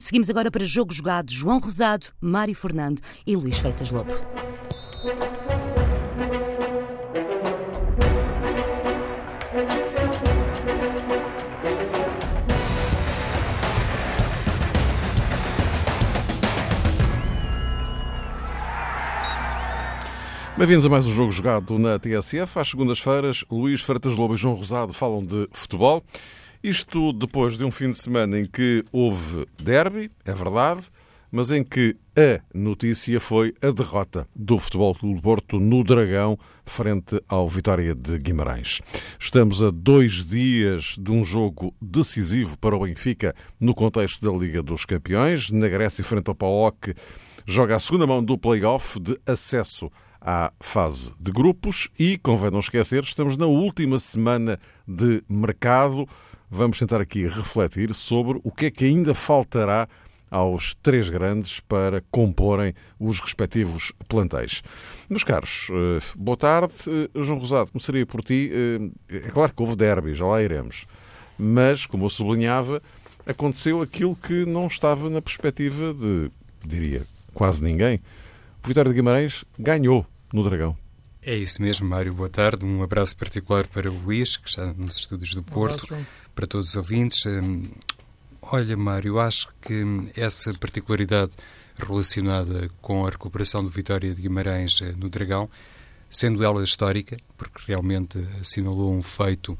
Seguimos agora para jogo jogado João Rosado, Mário Fernando e Luís Feitas Lobo. Bem-vindos a mais um jogo jogado na TSF. Às segundas-feiras, Luís Freitas Lobo e João Rosado falam de futebol. Isto depois de um fim de semana em que houve derby, é verdade, mas em que a notícia foi a derrota do Futebol Clube Porto no Dragão frente ao Vitória de Guimarães. Estamos a dois dias de um jogo decisivo para o Benfica no contexto da Liga dos Campeões. Na Grécia, frente ao PAOK, joga a segunda mão do play-off de acesso à fase de grupos e, convém não esquecer, estamos na última semana de mercado. Vamos tentar aqui refletir sobre o que é que ainda faltará aos três grandes para comporem os respectivos plantéis. Meus caros, eh, boa tarde. Eh, João Rosado, começaria por ti. Eh, é claro que houve derby, já lá iremos. Mas, como eu sublinhava, aconteceu aquilo que não estava na perspectiva de, diria, quase ninguém. O Vitória de Guimarães ganhou no Dragão. É isso mesmo, Mário. Boa tarde. Um abraço particular para o Luís, que está nos estúdios do Porto, abraço, para todos os ouvintes. Hum, olha, Mário, acho que essa particularidade relacionada com a recuperação do Vitória de Guimarães eh, no Dragão, sendo ela histórica, porque realmente assinalou um feito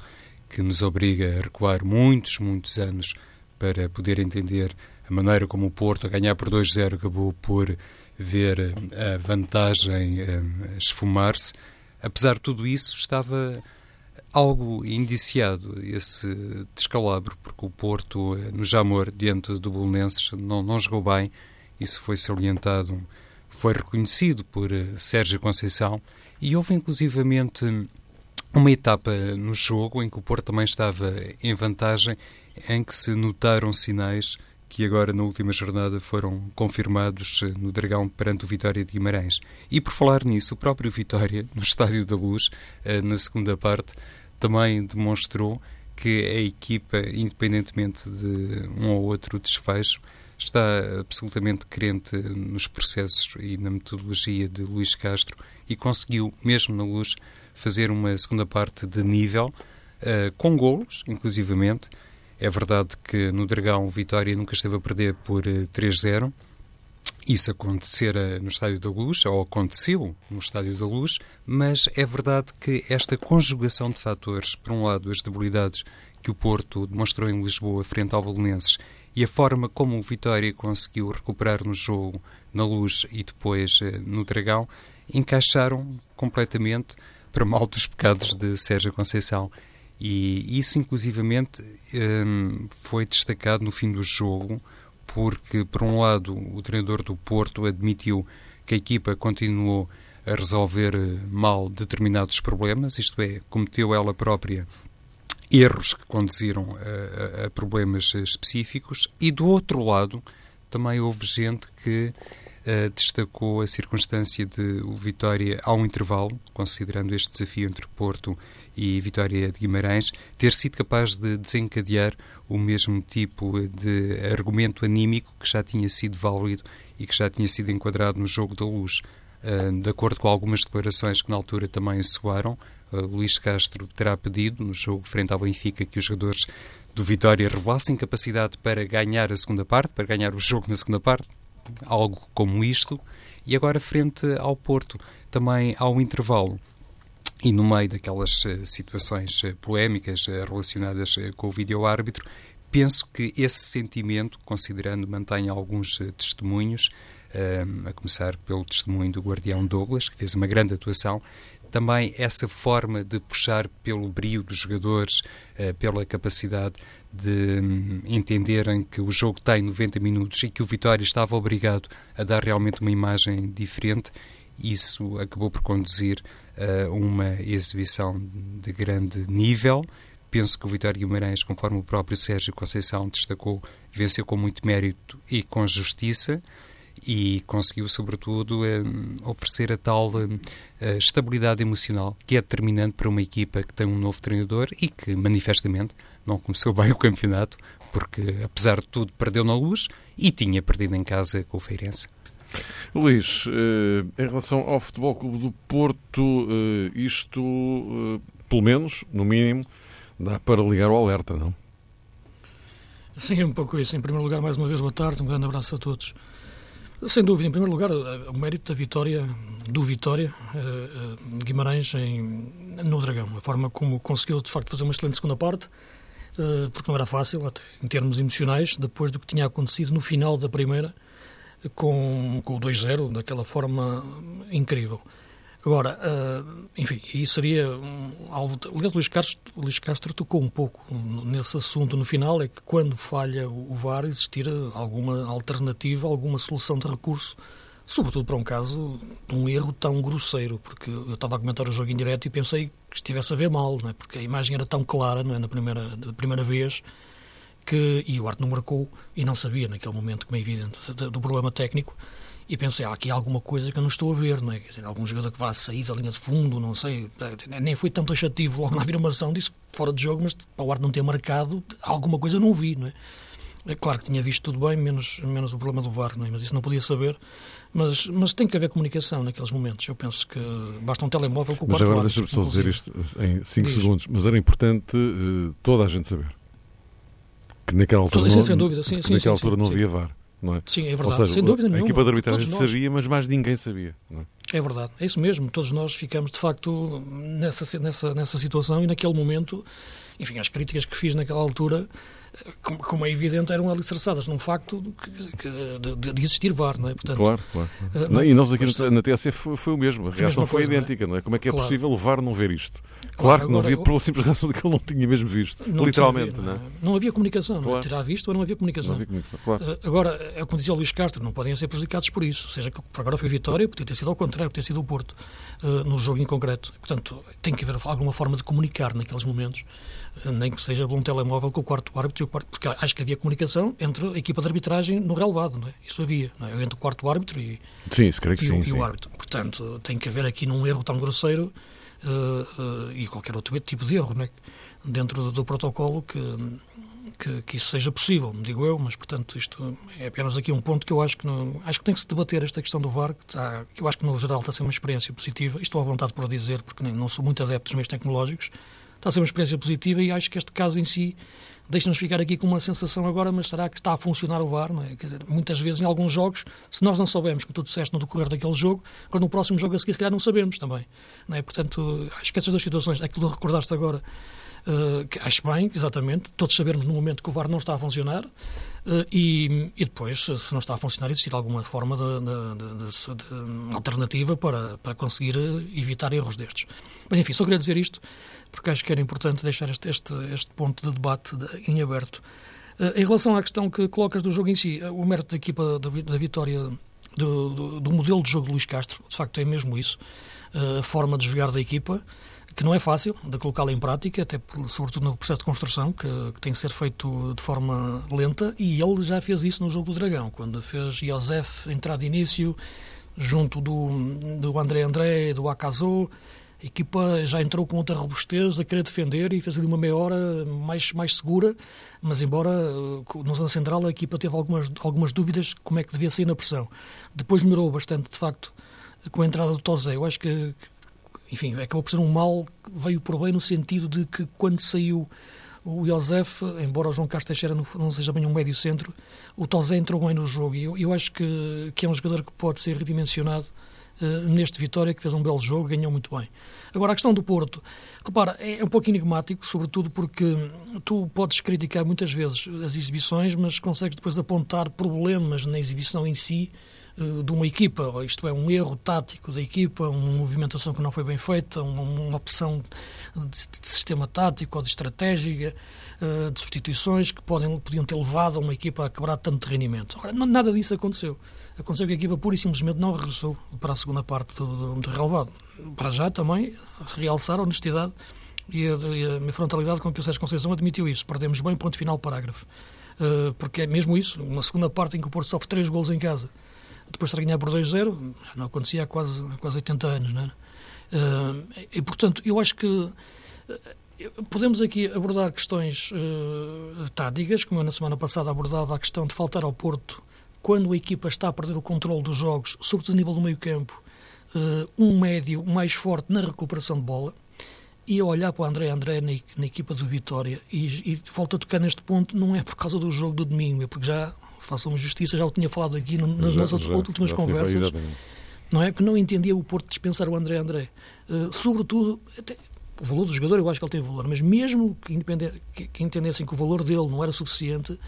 que nos obriga a recuar muitos, muitos anos para poder entender a maneira como o Porto, a ganhar por 2-0, acabou por ver eh, a vantagem eh, esfumar-se. Apesar de tudo isso, estava algo indiciado esse descalabro, porque o Porto, eh, no Jamor, diante do Bolonenses, não, não jogou bem. Isso foi salientado, foi reconhecido por Sérgio Conceição e houve inclusivamente uma etapa no jogo em que o Porto também estava em vantagem, em que se notaram sinais que agora na última jornada foram confirmados eh, no Dragão perante o Vitória de Guimarães. E por falar nisso, o próprio Vitória, no Estádio da Luz, eh, na segunda parte, também demonstrou que a equipa, independentemente de um ou outro desfecho, está absolutamente crente nos processos e na metodologia de Luís Castro e conseguiu, mesmo na luz, fazer uma segunda parte de nível, uh, com golos, inclusivamente, é verdade que no Dragão Vitória nunca esteve a perder por 3-0. Eh, Isso acontecera no Estádio da Luz, ou aconteceu no Estádio da Luz, mas é verdade que esta conjugação de fatores, por um lado, as debilidades que o Porto demonstrou em Lisboa frente ao Belenenses e a forma como o Vitória conseguiu recuperar no jogo, na Luz e depois eh, no Dragão, encaixaram completamente para mal dos pecados de Sérgio Conceição. E isso, inclusivamente, um, foi destacado no fim do jogo, porque, por um lado, o treinador do Porto admitiu que a equipa continuou a resolver eh, mal determinados problemas, isto é, cometeu ela própria erros que conduziram a, a, a problemas específicos, e do outro lado, também houve gente que uh, destacou a circunstância de o Vitória, ao intervalo, considerando este desafio entre Porto e Vitória de Guimarães, ter sido capaz de desencadear o mesmo tipo de argumento anímico que já tinha sido válido e que já tinha sido enquadrado no jogo da luz. Uh, de acordo com algumas declarações que na altura também soaram, uh, Luís Castro terá pedido, no jogo frente ao Benfica, que os jogadores do Vitória revelassem capacidade para ganhar a segunda parte, para ganhar o jogo na segunda parte, algo como isto, e agora frente ao Porto, também ao intervalo. E no meio daquelas uh, situações uh, polémicas uh, relacionadas com o vídeo-árbitro, penso que esse sentimento, considerando mantém alguns testemunhos, a começar pelo testemunho do guardião Douglas, que fez uma grande atuação, também essa forma de puxar pelo brio dos jogadores, pela capacidade de um, entenderem que o jogo tem 90 minutos e que o Vitória estava obrigado a dar realmente uma imagem diferente, isso acabou por conduzir a uh, uma exibição de grande nível. Penso que o Vitória Guimarães, conforme o próprio Sérgio Conceição destacou, venceu com muito mérito e com justiça e conseguiu, sobretudo, oferecer a tal um, a estabilidade emocional que é determinante para uma equipa que tem um novo treinador e que, manifestamente, não começou bem o campeonato, porque apesar de tudo perdeu na luz e tinha perdido em casa com o Feirense. Luís, eh, em relação ao Futebol Clube do Porto, eh, isto, eh, pelo menos, no mínimo, dá para ligar o alerta, não? Sim, é um pouco isso. Em primeiro lugar, mais uma vez, boa tarde, um grande abraço a todos. Sem dúvida, em primeiro lugar, o mérito da vitória, do Vitória, Guimarães em, no Dragão. A forma como conseguiu, de facto, fazer uma excelente segunda parte, porque não era fácil, até em termos emocionais, depois do que tinha acontecido no final da primeira, com, com o 2-0 daquela forma incrível. Agora, uh, enfim, aí seria um alvo. Aliás, Luís Castro, Luís Castro tocou um pouco nesse assunto no final: é que quando falha o VAR, existir alguma alternativa, alguma solução de recurso, sobretudo para um caso de um erro tão grosseiro. Porque eu estava a comentar o jogo em direto e pensei que estivesse a ver mal, não é? porque a imagem era tão clara não é? na, primeira, na primeira vez que, e o Arte não marcou e não sabia naquele momento, como é evidente, do problema técnico. E pensei, há aqui alguma coisa que eu não estou a ver, não é? Dizer, algum jogador que vá sair da linha de fundo, não sei. Eh, nem foi tão taxativo logo na afirmação, disse fora de jogo, mas para o Arte não ter marcado, alguma coisa eu não vi, não é? É claro que tinha visto tudo bem, menos, menos o problema do VAR, não é? mas isso não podia saber. Mas, mas tem que haver comunicação naqueles momentos. Eu penso que basta um telemóvel com o Mas agora deixa-me só dizer isto em 5 segundos, mas era importante uh, toda a gente saber que naquela altura, sim, não, dúvida, sim, naquela sim, altura não havia VAR. Não é? Sim, é verdade. Seja, sem dúvida nenhuma. A equipa de arbitragem sabia, mas mais ninguém sabia. É? é? verdade, é isso mesmo. Todos nós ficamos, de facto, nessa, nessa, nessa situação e naquele momento, enfim, as críticas que fiz naquela altura como, é evidente, eram alicerçadas num facto que, que, de, de, existir VAR, não é? Portanto, claro, claro. Uh, não, e nós aqui mas, na TSF foi, foi, o mesmo, a reação foi coisa, idêntica, não é? Como é que é claro. possível o VAR não ver isto? Claro, claro que não havia, pela simples razão de que ele não tinha mesmo visto, não literalmente, tinha, não é? Não havia comunicação, claro. não é? Terá visto, mas não havia comunicação. Não havia comunicação claro. Uh, agora, é como dizia o Luís Castro, não podem ser prejudicados por isso, seja que agora foi Vitória, podia ter sido ao contrário, podia ter sido o Porto, uh, no jogo em concreto. Portanto, tem que haver alguma forma de comunicar naqueles momentos nem que seja um telemóvel com o quarto árbitro, e o quarto, porque acho que havia comunicação entre a equipa de arbitragem no relevado, não é? Isso havia, não é? entre o quarto árbitro e, sim, creio que e, sim, o, sim. e o árbitro. Portanto, tem que haver aqui num erro tão grosseiro uh, uh, e qualquer outro tipo de erro, não é? dentro do, do protocolo que, que, que, isso seja possível, digo eu, mas portanto isto é apenas aqui um ponto que eu acho que não, acho que tem que se debater esta questão do VAR, que, está, que eu acho que no geral está a ser uma experiência positiva, estou à vontade para dizer, porque nem, não sou muito adepto dos meios tecnológicos, está a ser uma experiência positiva e acho que este caso em si deixa-nos ficar aqui com uma sensação agora, mas será que está a funcionar o VAR? É? Quer dizer, muitas vezes em alguns jogos, se nós não soubermos, como tu disseste no decorrer daquele jogo, quando no próximo jogo a seguir, se calhar não sabemos também. Não é? Portanto, acho que essas duas situações, aquilo que recordaste agora, uh, que acho bem, exatamente, todos sabermos no momento que o VAR não está a funcionar uh, e, e, depois, se não está a funcionar, existir alguma forma de, de, de, de alternativa para, para conseguir evitar erros destes. Mas enfim, só queria dizer isto porque acho que era importante deixar este, este, este ponto de debate de, em aberto. Uh, em relação à questão que colocas do jogo em si, uh, o mérito da equipa da, da vitória do, do, do, modelo de jogo de Luís Castro, de facto é mesmo isso, uh, a forma de jogar da equipa, que não é fácil de colocá-la em prática, até sobretudo no processo de construção, que, que, tem que ser feito de forma lenta, e ele já fez isso no jogo do Dragão, quando fez Josef entrar de início, junto do, do André André, do Akazo, a equipa já entrou com outra robustez a querer defender e fez ali uma meia hora mais, mais segura, mas embora eh, no zona central a equipa teve algumas, algumas dúvidas como é que devia sair na pressão. Depois melhorou bastante, de facto, com a entrada do Tozé. Eu acho que, enfim, acabou por ser um mal veio por bem no sentido de que quando saiu o Josef, embora o João Castro Teixeira não, não seja bem um médio centro, o Tozé entrou bem no jogo e eu, eu acho que, que é um jogador que pode ser redimensionado neste Vitória, que fez um belo jogo, ganhou muito bem. Agora, a questão do Porto, repara, é um pouco enigmático, sobretudo porque tu podes criticar muitas vezes as exibições, mas consegues depois apontar problemas na exibição em si eh, de uma equipa, isto é, um erro tático da equipa, uma movimentação que não foi bem feita, uma, opção de, sistema tático ou de estratégia, eh, de substituições que podem, podiam ter levado uma equipa a quebrar tanto rendimento. Ora, nada disso aconteceu aconteceu que a equipa pura e simplesmente não regressou para a segunda parte do, do, relevado. Para já também realçar a honestidade e a, e a frontalidade com que o Sérgio Conceição admitiu isso. Perdemos bem, ponto final, parágrafo. Uh, porque é mesmo isso, uma segunda parte em que o Porto sofre três golos em casa, depois de ganhar por 2-0, já não acontecia há quase, quase 80 anos, não é? Uh, e, portanto, eu acho que podemos aqui abordar questões uh, táticas, como eu na semana passada abordava a questão de faltar ao Porto quando a equipa está a perder o controle dos jogos, sobretudo a nível do meio campo, uh, um médio mais forte na recuperação de bola. E a olhar para o André André na, na equipa do Vitória e, e volto a tocar neste ponto, não é por causa do jogo do domingo, é porque já, façam justiça, já o tinha falado aqui nas já, nossas já, últimas já conversas, não é? Que não entendia o Porto dispensar o André André. Uh, sobretudo, até, o valor do jogador eu acho que ele tem valor, mas mesmo que, que, que entendessem que o valor dele não era suficiente,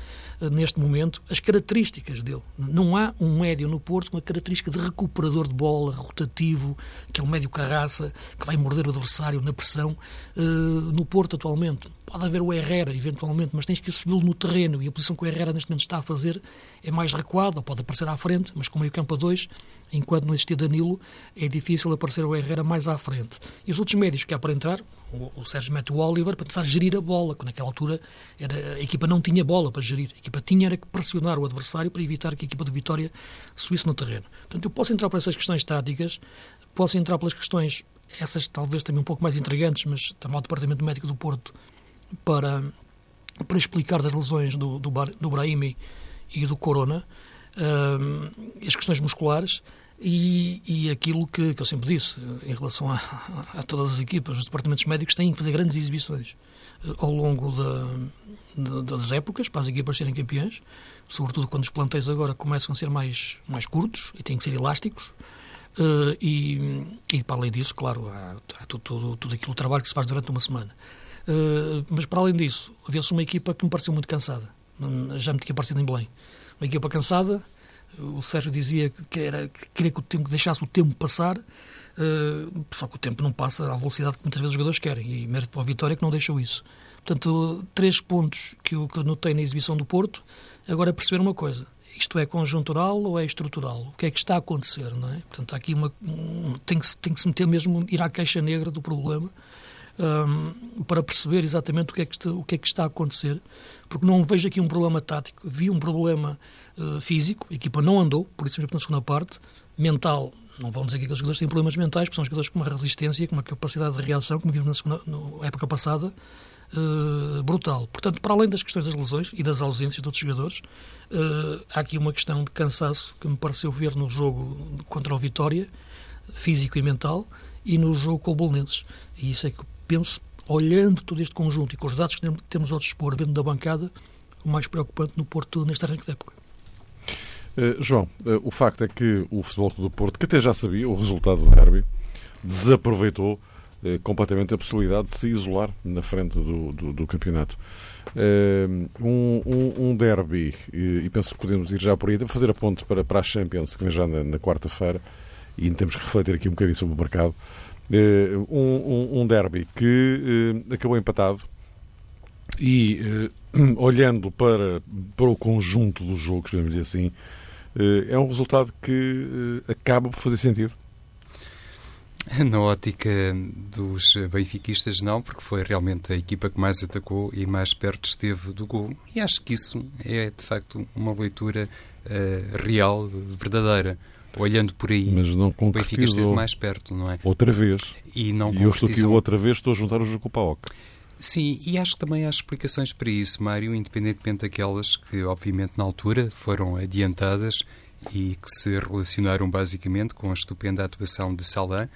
uh, neste momento, as características dele. Não há um médio no Porto com a característica de recuperador de bola, rotativo, aquele médio carraça, que vai morder o adversário na pressão, uh, no Porto atualmente. Pode haver o Herrera, eventualmente, mas tens que subi-lo no terreno e a posição que o Herrera neste momento está a fazer é mais recuada, pode aparecer à frente, mas com meio campo a dois, enquanto não existia Danilo, é difícil aparecer o Herrera mais à frente. E os outros médios que há para entrar, o, o Sérgio mete o Oliver para tentar gerir a bola, que naquela altura era, a equipa não tinha bola para gerir, a equipa tinha era que pressionar o adversário para evitar que a equipa de Vitória subisse no terreno. Portanto, eu posso entrar por essas questões táticas, posso entrar pelas questões, essas talvez também um pouco mais intrigantes, mas também ao Departamento Médico do Porto, para, para explicar das lesões do, do, do Brahimi e do Corona, uh, as questões musculares e, e aquilo que, que, eu sempre disse em relação a, a, todas as equipas, os departamentos médicos têm que fazer grandes exibições uh, ao longo da, das épocas para as equipas serem campeãs, sobretudo quando os plantéis agora começam a ser mais, mais curtos e têm que ser elásticos. Uh, e, e, para além disso, claro, há, há tudo, tudo, tudo aquilo trabalho que se faz durante uma semana. Uh, mas para além disso, havia-se uma equipa que me pareceu muito cansada. Já me tinha parecido em Belém uma equipa cansada. O Sérgio dizia que, era, que queria que o tempo que deixasse o tempo passar, uh, só que o tempo não passa à velocidade que muitas vezes os jogadores querem, e mérito para a vitória que não deixou isso. Portanto, três pontos que eu, que notei na exibição do Porto. Agora, é perceber uma coisa: isto é conjuntural ou é estrutural? O que é que está a acontecer? Não é? Portanto, aqui uma, um, tem, que, tem que se meter mesmo, ir à caixa negra do problema um, para perceber exatamente o que, é que está, o que é que está a acontecer, porque não vejo aqui um problema tático, vi um problema uh, físico, a equipa não andou, por isso mesmo na segunda parte, mental, não vão dizer que aqueles jogadores têm problemas mentais, porque são jogadores com uma resistência, com uma capacidade de reação, como vimos na, segunda, na época passada, uh, brutal. Portanto, para além das questões das lesões e das ausências de outros jogadores, uh, há aqui uma questão de cansaço que me pareceu ver no jogo contra o Vitória, físico e mental, e no jogo com o Bolonenses. E isso é que penso, olhando todo este conjunto e com os dados que temos ao dispor, vendo da bancada, o mais preocupante no Porto neste arranque da época. Uh, João, uh, o facto é que o Futebol do Porto, que até já sabia o resultado do derby, desaproveitou uh, completamente a possibilidade de se isolar na frente do, do, do campeonato. Um, um, um, derby, e, e, penso que podemos ir já por aí, para fazer a ponte para, para a Champions, que vem já na, na quarta-feira, e temos que refletir aqui um bocadinho sobre o mercado. Eh, um, um, derby que uh, acabou empatado e uh, olhando para, para o conjunto do jogo, podemos dizer assim, é um resultado que acaba por fazer sentido. Na ótica dos benfiquistas, não, porque foi realmente a equipa que mais atacou e mais perto esteve do gol. E acho que isso é, de facto, uma leitura uh, real, verdadeira olhando por aí, Mas não o Benfica esteve mais perto, não é? Outra vez. E, não e eu estou aqui outra vez, estou a juntar o jogo com o. Sim, e acho que também há explicações para isso, Mário, independentemente daquelas que, obviamente, na altura foram adiantadas e que se relacionaram basicamente com a estupenda atuação de Salah,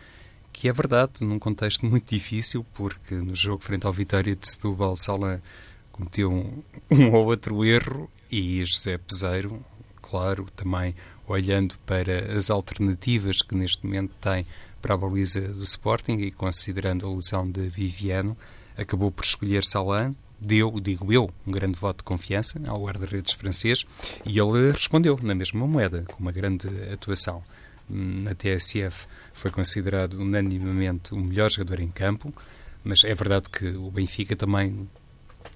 que é verdade, num contexto muito difícil, porque no jogo frente ao Vitória de Setúbal, Salah cometeu um, um ou outro erro e José Peseiro, claro, também olhando para as alternativas que neste momento tem para a baliza do Sporting e considerando a lesão de Viviano, acabou por escolher Salah, deu, digo eu, um grande voto de confiança ao guarda-redes francês e ele respondeu na mesma moeda, com uma grande atuação. Na TSF foi considerado unanimamente o melhor jogador em campo, mas é verdade que o Benfica também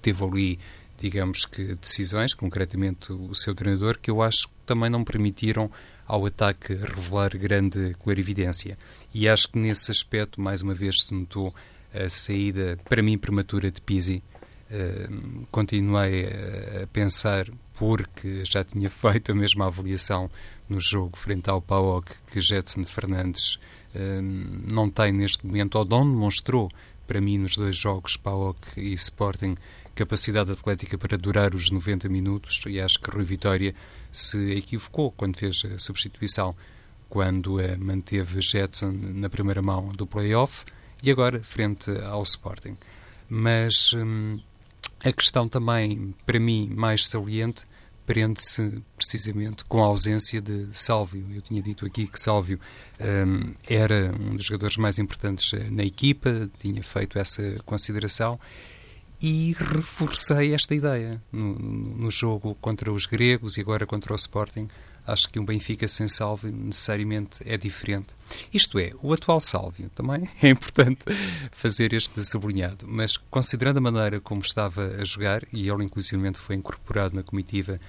teve ali digamos que, decisões, concretamente o seu treinador, que eu acho que também não permitiram ao ataque revelar grande clarividência. E acho que nesse aspecto, mais uma vez, se notou a saída, para mim, prematura de Pizzi. Uh, continuei a, pensar, porque já tinha feito a mesma avaliação no jogo frente ao PAOK, que Jetson Fernandes uh, não tem neste momento, ou não demonstrou para mim, nos dois jogos, PAOK e Sporting, capacidade atlética para durar os 90 minutos e acho que Rui Vitória se equivocou quando fez a substituição, quando manteve Jetson na primeira mão do play-off e agora frente ao Sporting. Mas hum, a questão também, para mim, mais saliente prende-se precisamente com a ausência de Sálvio. Eu tinha dito aqui que Sálvio um, era um dos jogadores mais importantes eh, na equipa, tinha feito essa consideração e reforcei esta ideia no, no, jogo contra os gregos e agora contra o Sporting. Acho que um Benfica sem Sálvio necessariamente é diferente. Isto é, o atual Sálvio também é importante fazer este sublinhado, mas considerando a maneira como estava a jogar, e ele inclusive foi incorporado na comitiva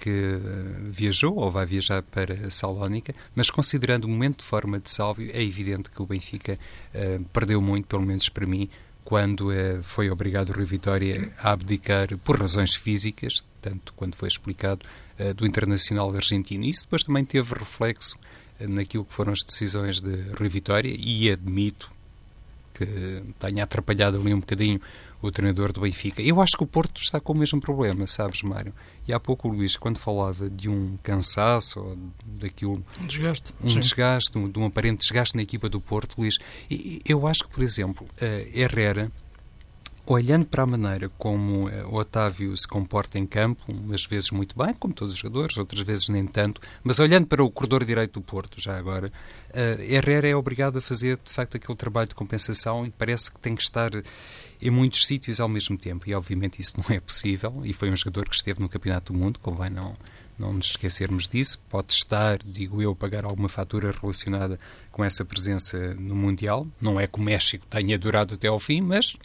que eh, viajou ou vai viajar para Salónica, mas considerando o momento de forma de Sálvio, é evidente que o Benfica uh, perdeu muito, pelo menos para mim, quando uh, foi obrigado o Rui Vitória a abdicar por razões físicas, tanto quando foi explicado, uh, do Internacional Argentino. Isso depois também teve reflexo naquilo que foram as decisões de Rui Vitória e admito que tenha atrapalhado ali um bocadinho o treinador do Benfica. Eu acho que o Porto está com o mesmo problema, sabes, Mário? E há pouco o Luís, quando falava de um cansaço, ou daquilo... Um desgaste. Um sim. desgaste, um, de um aparente desgaste na equipa do Porto, Luís. eu acho que, por exemplo, Herrera olhando para a maneira como uh, o Otávio se comporta em campo, umas vezes muito bem, como todos os jogadores, outras vezes nem tanto, mas olhando para o corredor direito do Porto, já agora, uh, Herrera é obrigado a fazer, de facto, aquele trabalho de compensação e parece que tem que estar em muitos sítios ao mesmo tempo. E, obviamente, isso não é possível. E foi um jogador que esteve no Campeonato do Mundo, convém não, não nos esquecermos disso. Pode estar, digo eu, pagar alguma fatura relacionada com essa presença no Mundial. Não é que o México tenha durado até ao fim, mas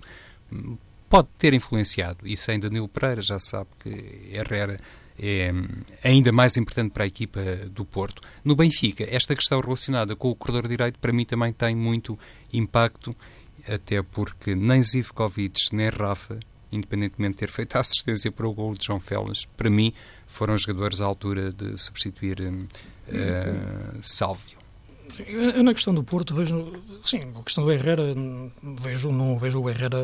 pode ter influenciado. E sem Danilo Pereira já sabe que Herrera é ainda mais importante para a equipa do Porto. No Benfica, esta questão relacionada com o corredor direito para mim também tem muito impacto, até porque nem Zivkovic nem Rafa, independentemente de ter feito a assistência para o gol de João Félix, para mim foram jogadores à altura de substituir uh, Sálvio. Eu, na questão do Porto vejo, sim, a questão do Herrera, vejo, não vejo o Herrera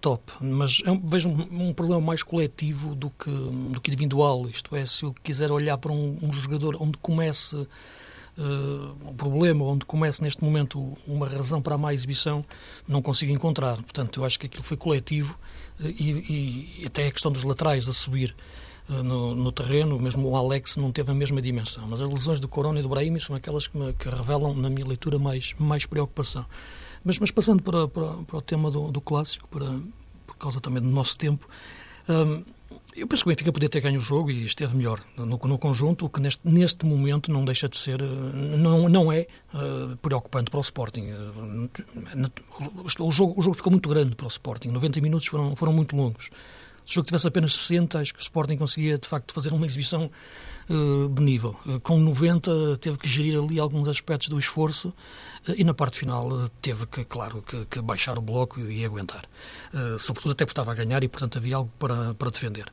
top, mas é vejo um, um, problema mais coletivo do que, do que individual. Isto é, se eu quiser olhar para um, um jogador onde comece uh, o problema, onde comece neste momento uma razão para a má exibição, não consigo encontrar. Portanto, eu acho que aquilo foi coletivo uh, e, e até a questão dos laterais a subir eh, no, no, terreno, mesmo o Alex não teve a mesma dimensão. Mas as lesões do Corona e do Brahimi são aquelas que, me, que revelam, na minha leitura, mais, mais preocupação. Mas, mas passando para, para, para o tema do, do, clássico, para, por causa também do nosso tempo, hum, eu penso que o Benfica podia ter ganho o jogo e esteve melhor no, no conjunto, o que neste, neste momento não deixa de ser, eh, não, não é uh, preocupante para o Sporting. O jogo, o jogo ficou muito grande para o Sporting, 90 minutos foram, foram muito longos. O jogo tivesse apenas 60, acho que o Sporting conseguia, de facto, fazer uma exibição uh, de nível. Uh, com 90, teve que gerir ali alguns aspectos do esforço uh, e na parte final teve que, claro, que, que, baixar o bloco e, e aguentar. sobretudo até porque estava a ganhar e, portanto, havia algo para, para defender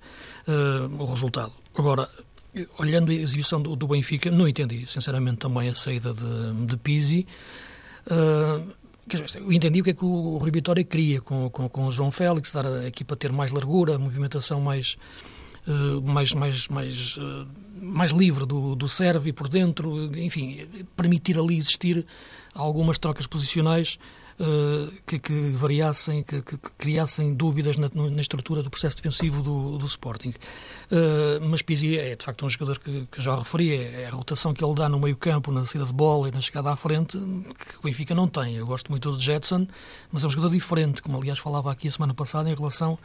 o resultado. Agora, olhando a exibição do, do, Benfica, não entendi, sinceramente, também a saída de, de Pizzi. Uh, entendi o que é que o Rui Vitória queria com, com, com o João Félix, dar a equipa ter mais largura, movimentação mais, uh, mais, mais, mais, uh, mais livre do, do serve por dentro, enfim, permitir ali existir algumas trocas posicionais que, que, variassem, que, que, criassem dúvidas na, na, estrutura do processo defensivo do, do Sporting. Uh, mas Pizzi é, de facto, um jogador que, que já referi, é, é, a rotação que ele dá no meio campo, na saída de bola e na chegada à frente, que o Benfica não tem. Eu gosto muito do Jetson, mas é um jogador diferente, como aliás falava aqui a semana passada, em relação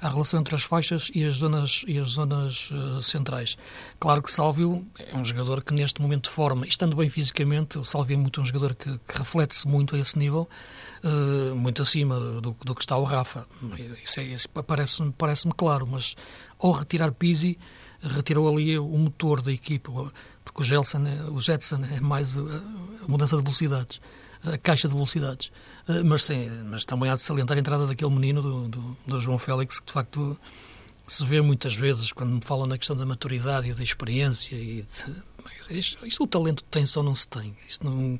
à relação entre as faixas e as zonas, e as zonas uh, centrais. Claro que Sálvio é um jogador que neste momento de forma, estando bem fisicamente, o Sálvio é muito um jogador que, que reflete-se muito a esse nível, uh, muito acima do, do, que está o Rafa. Isso, é, isso parece-me parece claro, mas ao retirar Pizzi, retirou ali o motor da equipa, porque o, Gelson, é, o Jetson é mais a, a mudança de velocidades a caixa de velocidades. Eh, mas sim, mas também há de salientar a entrada daquele menino, do, do, do João Félix, que de facto se vê muitas vezes quando me falam na questão da maturidade e da experiência e de, isto, isto, o talento tem-se ou não se tem. Isto não,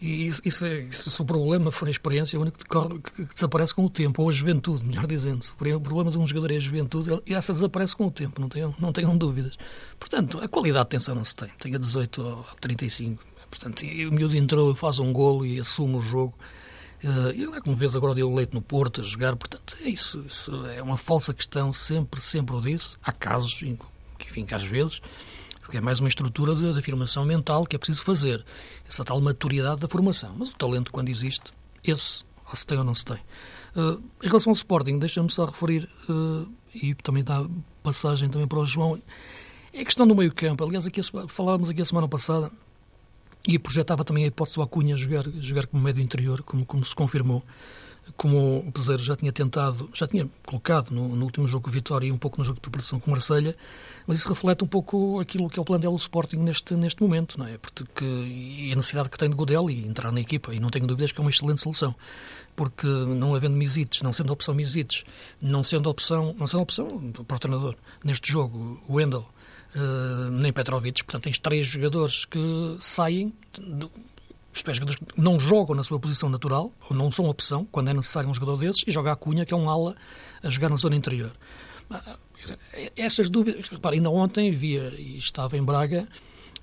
isso, isso, é, se o problema for a experiência, é o único que, corre, que, que, desaparece com o tempo, ou a juventude, melhor dizendo. Se o problema de um jogador é a juventude, e essa desaparece com o tempo, não tenham, não tenham dúvidas. Portanto, a qualidade de tensão não se tem. Tenha 18 ou 35. Portanto, o miúdo entrou, faz um golo e assume o jogo. Uh, e lá, como vês, agora deu leite no Porto a jogar. Portanto, é isso, isso é uma falsa questão, sempre, sempre o disse. Há casos, enfim, que às vezes é mais uma estrutura de, de afirmação mental que é preciso fazer, essa tal maturidade da formação. Mas o talento, quando existe, esse, ou se tem ou não se tem. Uh, em relação ao Sporting, deixa-me só referir, uh, e também dá passagem também para o João, é a questão do meio campo. Aliás, aqui, falávamos aqui a semana passada, e projetava também a hipótese do Acunha jogar, jogar como médio interior, como, como se confirmou como o Peseiro já tinha tentado, já tinha colocado no, no, último jogo Vitória e um pouco no jogo de preparação com Marselha, mas isso reflete um pouco aquilo que é o plano dele, o Sporting, neste, neste momento, não é? Porque, e a necessidade que tem de Godel e entrar na equipa, e não tenho dúvidas que é uma excelente solução, porque não havendo Misites, não sendo opção Misites, não sendo opção, não sendo opção para o treinador, neste jogo, o Wendel, uh, nem Petrovic, portanto tens três jogadores que saem, isto é, jogadores que não jogam na sua posição natural, ou não são opção, quando é necessário um jogador desses, e joga a Cunha, que é um ala, a jogar na zona interior. Ah, essas dúvidas, repare, ainda ontem via, e estava em Braga,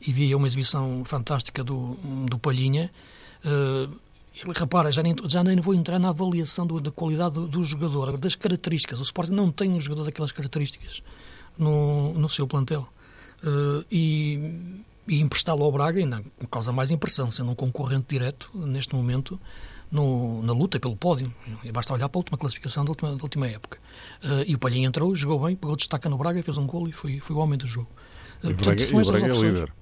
e via uma exibição fantástica do, do Palhinha. Uh, repara, já nem, já nem vou entrar na avaliação do, da qualidade do, do, jogador, das características. O Sporting não tem um jogador daquelas características no, no seu plantel. Uh, e e emprestá-lo ao Braga ainda causa mais impressão, sendo um concorrente direto neste momento no, na luta pelo pódio. Basta olhar para a última classificação da última, da última época. Uh, e o Palhinha entrou, jogou bem, pegou destaca no Braga, fez um gol e foi, foi o homem do jogo. Uh, e o Braga, portanto, e o Braga é o líder.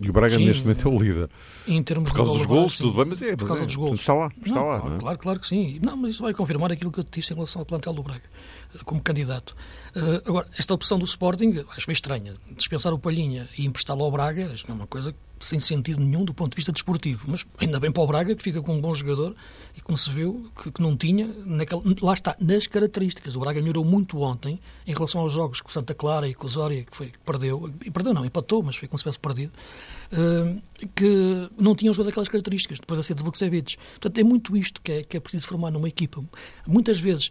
E o Braga sim, neste momento é o líder. Em termos por causa dos gols, tudo bem, mas é por causa é, dos gols. Está lá, está não, lá. Claro, é? claro que sim. Não, mas isso vai confirmar aquilo que eu te disse em relação ao plantel do Braga, como candidato. Uh, agora, esta opção do Sporting, acho bem estranha. Dispensar o Palhinha e emprestá-lo ao Braga, acho que é uma coisa sem sentido nenhum do ponto de vista desportivo. Mas ainda bem para o Braga, que fica com um bom jogador e como se viu, que, que não tinha, naquela, lá está, nas características. O Braga melhorou muito ontem em relação aos jogos com Santa Clara e com o Zória, que, foi, perdeu, e perdeu não, empatou, mas foi como se tivesse perdido, uh, que não tinham jogo daquelas características, depois da saída de Vukcevic. Portanto, é muito isto que é, que é preciso formar numa equipa. Muitas vezes,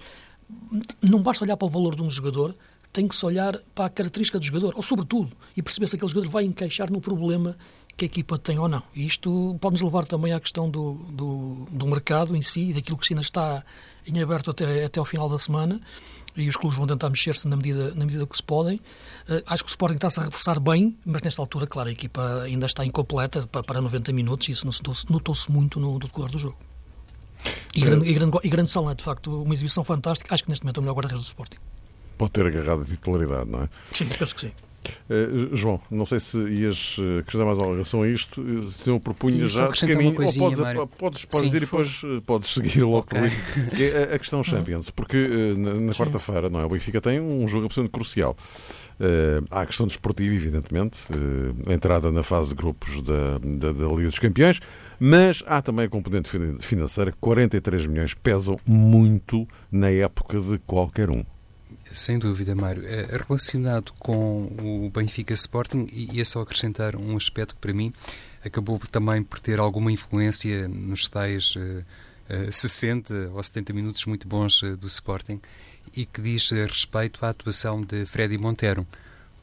não basta olhar para o valor de um jogador, tem que se olhar para a característica do jogador, ou sobretudo, e perceber se aquele jogador vai encaixar no problema que a equipa tem ou não. E isto pode-nos levar também à questão do, do, do mercado em si e daquilo que ainda está em aberto até, até ao final da semana e os clubes vão tentar mexer-se na medida, na medida que se podem. Uh, acho que o Sporting está-se a reforçar bem, mas nesta altura, claro, a equipa ainda está incompleta para, para 90 minutos e isso notou-se notou muito no, no decorrer do jogo. E, é. grande, e, grande, e grande salão, de facto, uma exibição fantástica. Acho que neste momento é o melhor guarda-redes do Sporting. Pode ter agarrado a titularidade, não é? Sim, penso que sim. Uh, João, não sei se ias uh, acrescentar mais alguma relação a isto, uh, se eu propunha já de caminho, ou podes, podes, podes Sim, e depois podes seguir logo okay. é a, a, questão Champions, porque na, na quarta-feira não é? o Benfica tem um jogo absolutamente crucial. há a questão desportiva, evidentemente, a entrada na fase de grupos da, da, da Liga dos Campeões, mas há também a componente financeira, 43 milhões pesam muito na época de qualquer um. Sem dúvida, Mário. É relacionado com o Benfica Sporting, e é só acrescentar um aspecto que para mim acabou também por ter alguma influência nos tais uh, uh, 60 ou 70 minutos muito bons uh, do Sporting e que diz respeito à atuação de Freddy Montero.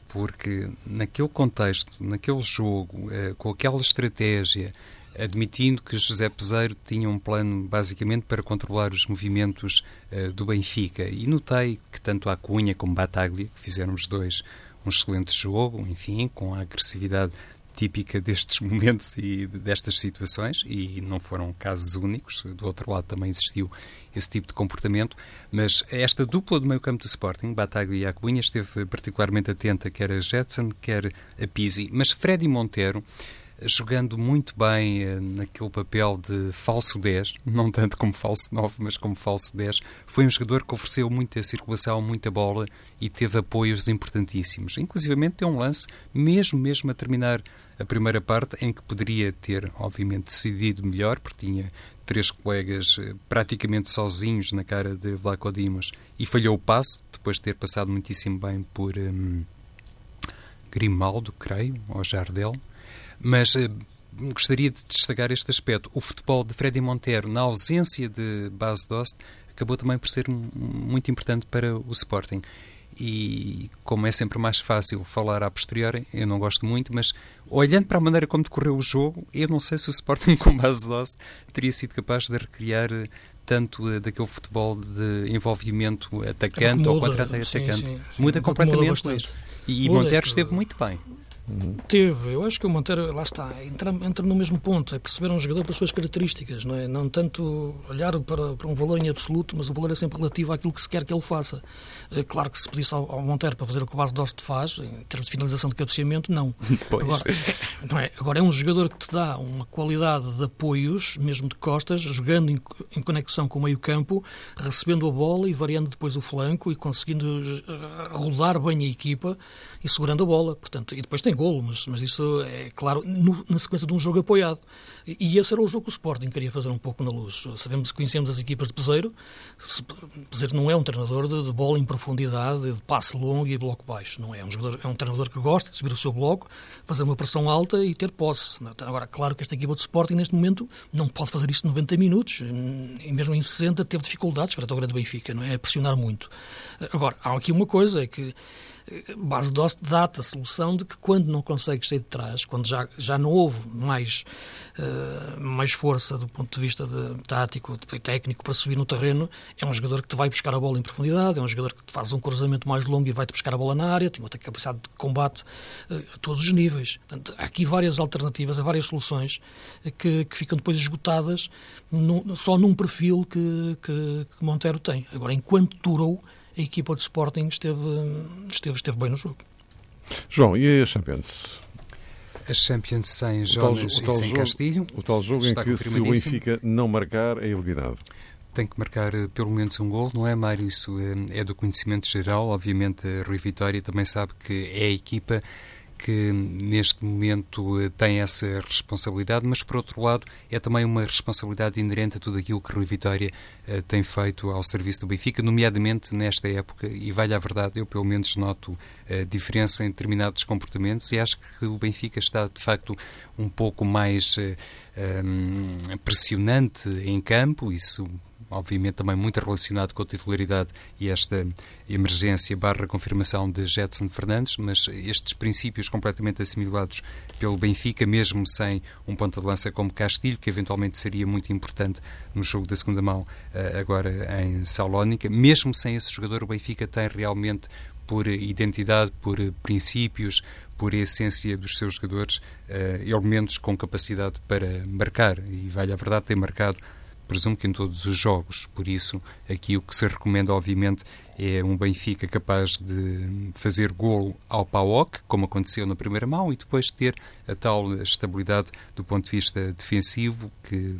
Porque naquele contexto, naquele jogo, com aquela estratégia, admitindo que José Peseiro tinha um plano basicamente para controlar os movimentos uh, do Benfica. E notei que tanto a Cunha como Bataglia, que fizeram os dois um excelente jogo, enfim, com a agressividade típica destes momentos e destas situações, e não foram casos únicos, do outro lado também existiu esse tipo de comportamento, mas esta dupla do meio campo do Sporting, Bataglia e Acunha, esteve particularmente atenta, quer a Jetson, quer a Pizzi, mas Freddy Montero jogando muito bem uh, naquele papel de falso 10, não tanto como falso 9, mas como falso 10. Foi um jogador que ofereceu muita circulação, muita bola e teve apoios importantíssimos. Inclusive, tem um lance, mesmo, mesmo a terminar a primeira parte, em que poderia ter, obviamente, decidido melhor, porque tinha três colegas uh, praticamente sozinhos na cara de Vlaco Dimos e falhou o passe, depois de ter passado muitíssimo bem por um, Grimaldo, creio, ou Jardel. Mas uh, gostaria de destacar este aspecto. O futebol de Freddy Montero, na ausência de Base Dost, acabou também por ser muito importante para o Sporting. E como é sempre mais fácil falar a posteriori, eu não gosto muito, mas olhando para a maneira como decorreu o jogo, eu não sei se o Sporting com Base Dost teria sido capaz de recriar eh, tanto uh, daquele futebol de envolvimento atacante é muda, ou contra-atacante. Muda, muda completamente. E, e Montero esteve muito bem. Uhum. Teve, eu acho que o Monteiro, lá está, entra, entra no mesmo ponto, é perceber um jogador pelas suas características, não é? Não tanto olhar para, para um valor em absoluto, mas o valor é sempre relativo àquilo que se quer que ele faça. É claro que se pedisse ao, ao Monteiro para fazer o que o Base Dost faz, em termos de finalização de cabeceamento, não. Pois. Agora, é, não é? Agora é um jogador que te dá uma qualidade de apoios, mesmo de costas, jogando em, em conexão com o meio campo, recebendo a bola e variando depois o flanco e conseguindo eh, rodar bem a equipa e segurando a bola. Portanto, e depois tem golo, mas, mas isso é claro no, na sequência de um jogo apoiado. E, e, esse era o jogo que o Sporting queria fazer um pouco na luz. Sabemos conhecemos as equipas de Peseiro. Peseiro não é um treinador de, de, bola em profundidade, de passe longo e bloco baixo. Não é. É um, jogador, é um treinador que gosta de subir o seu bloco, fazer uma pressão alta e ter posse. Agora, claro que esta equipa de Sporting, neste momento, não pode fazer isto 90 minutos. E mesmo em 60 teve dificuldades para o grande Benfica, não é pressionar muito. Agora, há aqui uma coisa, é que base DOST dá-te a solução de que quando não consegues sair de trás, quando já, já não houve mais, uh, mais força do ponto de vista de, tático e técnico para subir no terreno, é um jogador que te vai buscar a bola em profundidade, é um jogador que te faz um cruzamento mais longo e vai-te buscar a bola na área, tem outra capacidade de combate uh, a todos os níveis. Portanto, há aqui várias alternativas, há várias soluções que, que ficam depois esgotadas no, só num perfil que, que, que Montero tem. Agora, enquanto durou, a equipa de Sporting esteve, esteve, esteve bem no jogo. João, e a Champions? A Champions sem Jonas e sem jogo, Castilho. O tal jogo em que se o Benfica não marcar é eliminado. Tem que marcar eh, pelo menos um gol, não é, Mário? Isso é, é do conhecimento geral. Obviamente, a Rui Vitória também sabe que é a equipa que neste momento eh, tem essa responsabilidade, mas por outro lado é também uma responsabilidade inerente a tudo aquilo que Rui Vitória uh, tem feito ao serviço do Benfica, nomeadamente nesta época, e vale a verdade, eu pelo menos noto a uh, diferença em determinados comportamentos e acho que o Benfica está de facto um pouco mais uh, um, pressionante em campo, isso obviamente também muito relacionado com a titularidade e esta emergência barra confirmação de Jetson Fernandes, mas estes princípios completamente assimilados pelo Benfica, mesmo sem um ponta de lança como Castilho, que eventualmente seria muito importante no jogo da segunda mão eh, agora em Salónica, mesmo sem esse jogador, o Benfica tem realmente por identidade, por princípios, por essência dos seus jogadores, elementos com capacidade para marcar. E vale a verdade ter marcado presumo que em todos os jogos. Por isso, aqui o que se recomenda, obviamente, é um Benfica capaz de fazer golo ao PAOK, como aconteceu na primeira mão, e depois ter a tal estabilidade do ponto de vista defensivo, que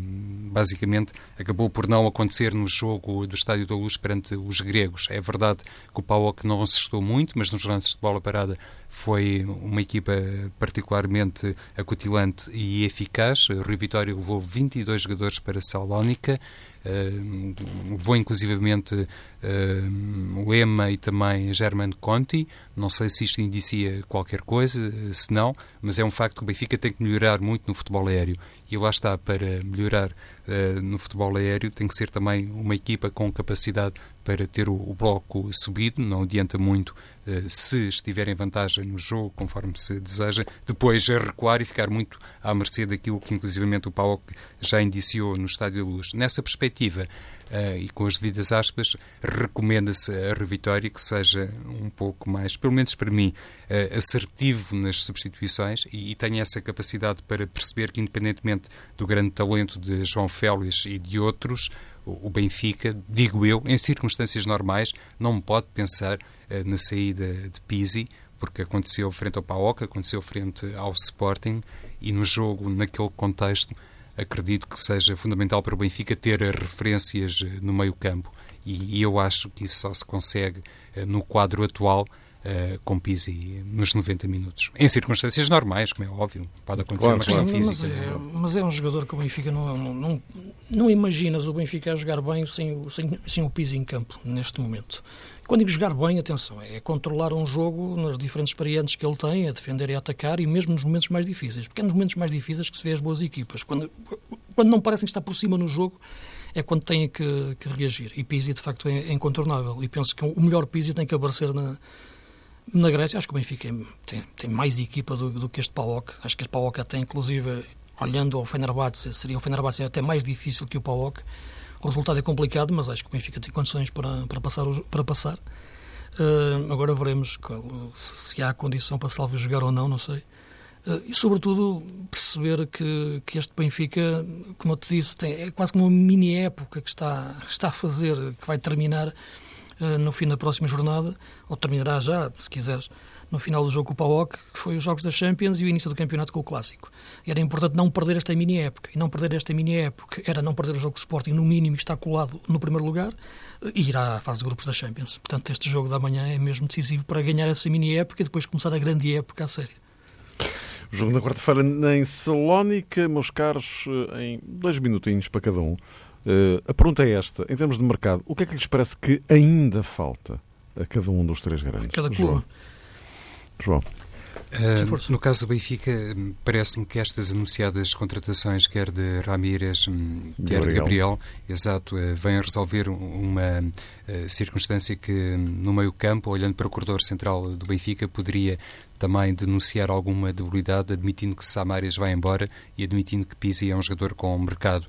basicamente acabou por não acontecer no jogo do Estádio da Luz perante os gregos. É verdade que o PAOK não assustou muito, mas nos lances de bola parada foi uma equipa particularmente acutilante e eficaz. O Rio Vitória levou 22 jogadores para Salónica, uh, levou inclusivamente uh, Lema e também Germano Conti. Não sei se isto indicia qualquer coisa, se não, mas é um facto que o Benfica tem que melhorar muito no futebol aéreo. E lá está, para melhorar uh, no futebol aéreo, tem que ser também uma equipa com capacidade para ter o, o bloco subido. Não adianta muito uh, se estiver em vantagem no jogo, conforme se deseja, depois recuar e ficar muito à mercê daquilo que, inclusivamente, o PAOK já indiciou no Estádio da Luz. Nessa perspectiva, uh, e com as devidas aspas, recomenda-se a revitória que seja um pouco mais, pelo menos para mim, uh, assertivo nas substituições e tenha essa capacidade para perceber que, independentemente do grande talento de João Félix e de outros, o Benfica, digo eu, em circunstâncias normais, não pode pensar uh, na saída de Pisi, porque aconteceu frente ao PAOK, aconteceu frente ao Sporting e no jogo, naquele contexto, acredito que seja fundamental para o Benfica ter referências no meio campo e, e eu acho que isso só se consegue no quadro atual uh, com Pizzi nos 90 minutos. Em circunstâncias normais, como é óbvio, pode acontecer claro, uma questão sim, física. Mas é, mas é, um jogador que o Benfica não, não, não, não imaginas o Benfica a jogar bem sem o, sem, sem o Pizzi em campo, neste momento. Quando digo jogar bem, atenção, é controlar um jogo nas diferentes variantes que ele tem, a defender e a atacar, e mesmo nos momentos mais difíceis. Porque é nos momentos mais difíceis que se vê as boas equipas. Quando, quando não parecem estar por cima no jogo, é quando têm que, que reagir. E Pizzi, de facto, é, é incontornável. E penso que o melhor Pizzi tem que aparecer na, na Grécia, acho que o Benfica tem, tem mais equipa do, do, que este PAOK. Acho que este PAOK até, inclusive, olhando ao Fenerbahçe, seria o Fenerbahçe até mais difícil que o PAOK. O resultado é complicado, mas acho que o Benfica tem condições para, para passar. Para passar. Uh, agora veremos se, se, há condição para Salvio jogar ou não, não sei. Uh, e, sobretudo, perceber que, que este Benfica, como eu te disse, tem, é quase como uma mini época que está, está a fazer, que vai terminar no fim da próxima jornada, ou terminará já, se quiseres, no final do jogo com o PAOK, que foi os Jogos da Champions e o início do campeonato com o Clássico. Era importante não perder esta mini-época. E não perder esta mini-época era não perder o jogo Sporting, no mínimo, está colado no primeiro lugar, e ir à fase de grupos da Champions. Portanto, este jogo da manhã é mesmo decisivo para ganhar essa mini-época e depois começar a grande época a série. Jogo na quarta-feira em Salónica, meus caros, eh, em dois minutinhos para cada um. Uh, a pergunta é esta: em termos de mercado, o que é que lhes parece que ainda falta a cada um dos três grandes? Cada clube. João. Uh, no caso do Benfica, parece-me que estas anunciadas contratações, quer de Ramírez, hum, quer Gabriel. de Gabriel, exato, uh, vêm resolver uma uh, circunstância que no meio-campo, olhando para o corredor central do Benfica, poderia também denunciar alguma debilidade, admitindo que Samares vai embora e admitindo que Pizzi é um jogador com mercado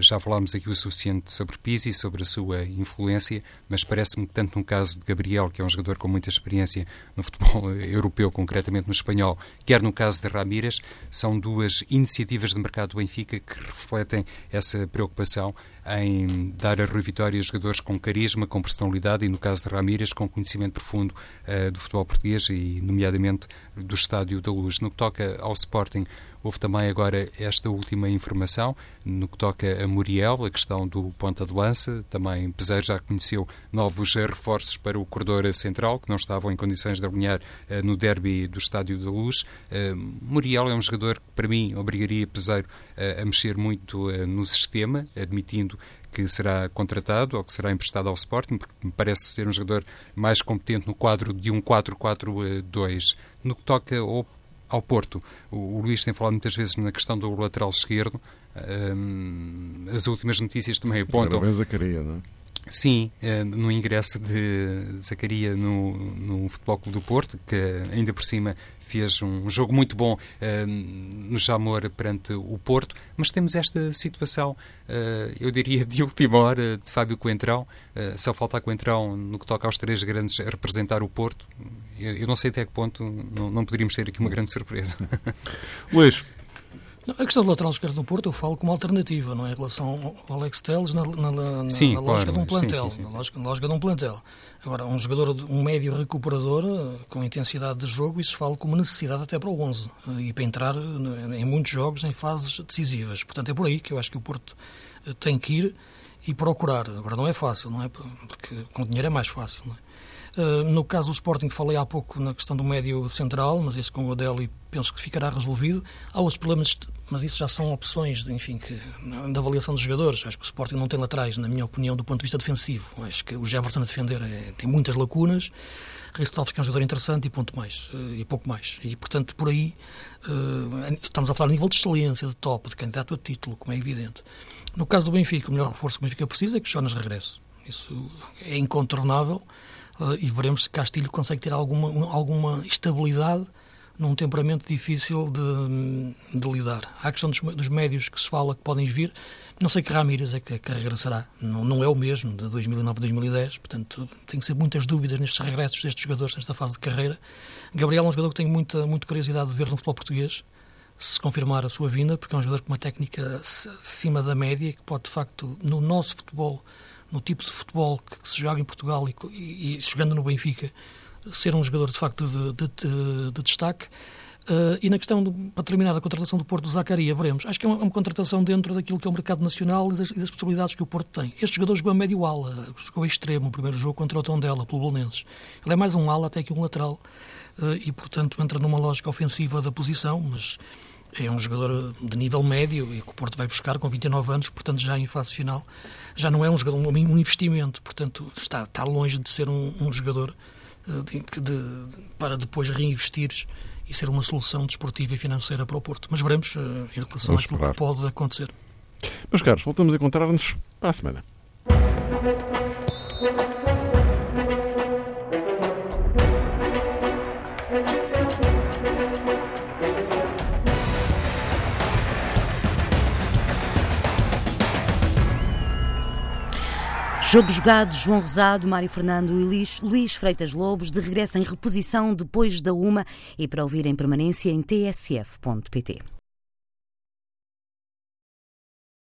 já falámos aqui o suficiente sobre Pizzi, sobre a sua influência, mas parece-me que tanto no caso de Gabriel, que é um jogador com muita experiência no futebol europeu, concretamente no espanhol, quer no caso de Ramírez, são duas iniciativas de mercado do Benfica que refletem essa preocupação em dar a Rui Vitória jogadores com carisma, com personalidade e, no caso de Ramírez, com conhecimento profundo uh, do futebol português e, nomeadamente, do Estádio da Luz. No que toca ao Sporting, Houve também agora esta última informação no que toca a Muriel, a questão do ponta de lança. Também Peseiro já conheceu novos reforços para o corredor central, que não estavam em condições de alinhar uh, no derby do Estádio da Luz. Uh, Muriel é um jogador que, para mim, obrigaria Peseiro uh, a mexer muito no sistema, admitindo que será contratado ou que será emprestado ao Sporting, porque me parece ser um jogador mais competente no quadro de um 4-4-2. No que toca ao ao Porto. O, o Luís tem falado muitas vezes na questão do lateral esquerdo. Um, as últimas notícias também apontam. Era não é? Sim, eh, no ingresso de Zacaria no, no Futebol Clube do Porto, que ainda por cima fez um jogo muito bom uh, no Jamor perante o Porto, mas temos esta situação, uh, eu diria, de última hora de Fábio Coentrão. Uh, só falta a Coentrão no que toca aos três grandes a representar o Porto. Eu, eu não sei até que ponto não, não poderíamos ter aqui uma grande surpresa. Luís, não, a questão do lateral esquerdo do Porto eu falo como alternativa, não é? Em relação ao Alex Telles, na, na, na, sim, na claro, lógica de um plantel. Sim, sim, na, lógica, na lógica de um plantel. Agora, um jogador, um médio recuperador, com intensidade de jogo, isso falo como necessidade até para o 11 e para entrar em muitos jogos em fases decisivas. Portanto, é por aí que eu acho que o Porto eh, tem que ir e procurar. Agora, não é fácil, não é? Porque com dinheiro é mais fácil, não é? No caso do Sporting, falei há pouco na questão do médio central, mas isso com o Adeli penso que ficará resolvido. Há outros problemas, mas isso já são opções, enfim, que, da avaliação dos jogadores. Acho que o Sporting não tem laterais, na minha opinião, do ponto de vista defensivo. Acho que o Jefferson a defender é, tem muitas lacunas. Ristovski é um jogador interessante e ponto mais, eh, e pouco mais. E, portanto, por aí uh, estamos a falar de nível de excelência, de top, de candidato a título, como é evidente. No caso do Benfica, o melhor reforço que o Benfica precisa é que Jonas regresse. Isso é incontornável uh, e veremos se Castilho consegue ter alguma, alguma estabilidade num temperamento difícil de, de lidar. Há a questão dos, dos, médios que se fala que podem vir. Não sei que Ramírez é que, que regressará. Não, não é o mesmo de 2009 a 2010. Portanto, tem que ser muitas dúvidas nestes regressos destes jogadores nesta fase de carreira. Gabriel é um jogador que tenho muita, muita curiosidade de ver no futebol português se confirmar a sua vinda, porque é um jogador com uma técnica acima da média que pode, de facto, no nosso futebol, no tipo de futebol que, que se joga em Portugal e, e, e jogando no Benfica, ser um jogador de facto de, de, de, de destaque. Uh, e na questão, de, para terminar, da contratação do Porto do Zacaria, veremos. Acho que é uma, uma, contratação dentro daquilo que é o mercado nacional e das, e das, possibilidades que o Porto tem. Este jogador jogou a médio ala, jogou a extremo, o primeiro jogo contra o Tondela, pelo Bolonenses. Ele é mais um ala até que um lateral uh, e, portanto, entra numa lógica ofensiva da posição, mas é um jogador de nível médio e que o Porto vai buscar com 29 anos, portanto, já em fase final. Já não é um, jogador, um investimento, portanto, está, está longe de ser um, um jogador de, de, para depois reinvestires e ser uma solução desportiva e financeira para o Porto. Mas veremos uh, em relação Vamos àquilo esperar. que pode acontecer. Meus caros, voltamos a encontrar-nos para a semana. Jogo jogado, João Rosado, Mário Fernando e Luís Freitas Lobos de regresso em reposição depois da uma e para ouvir em permanência em tsf.pt.